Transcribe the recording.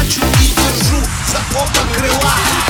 плачу і держу за оба крила.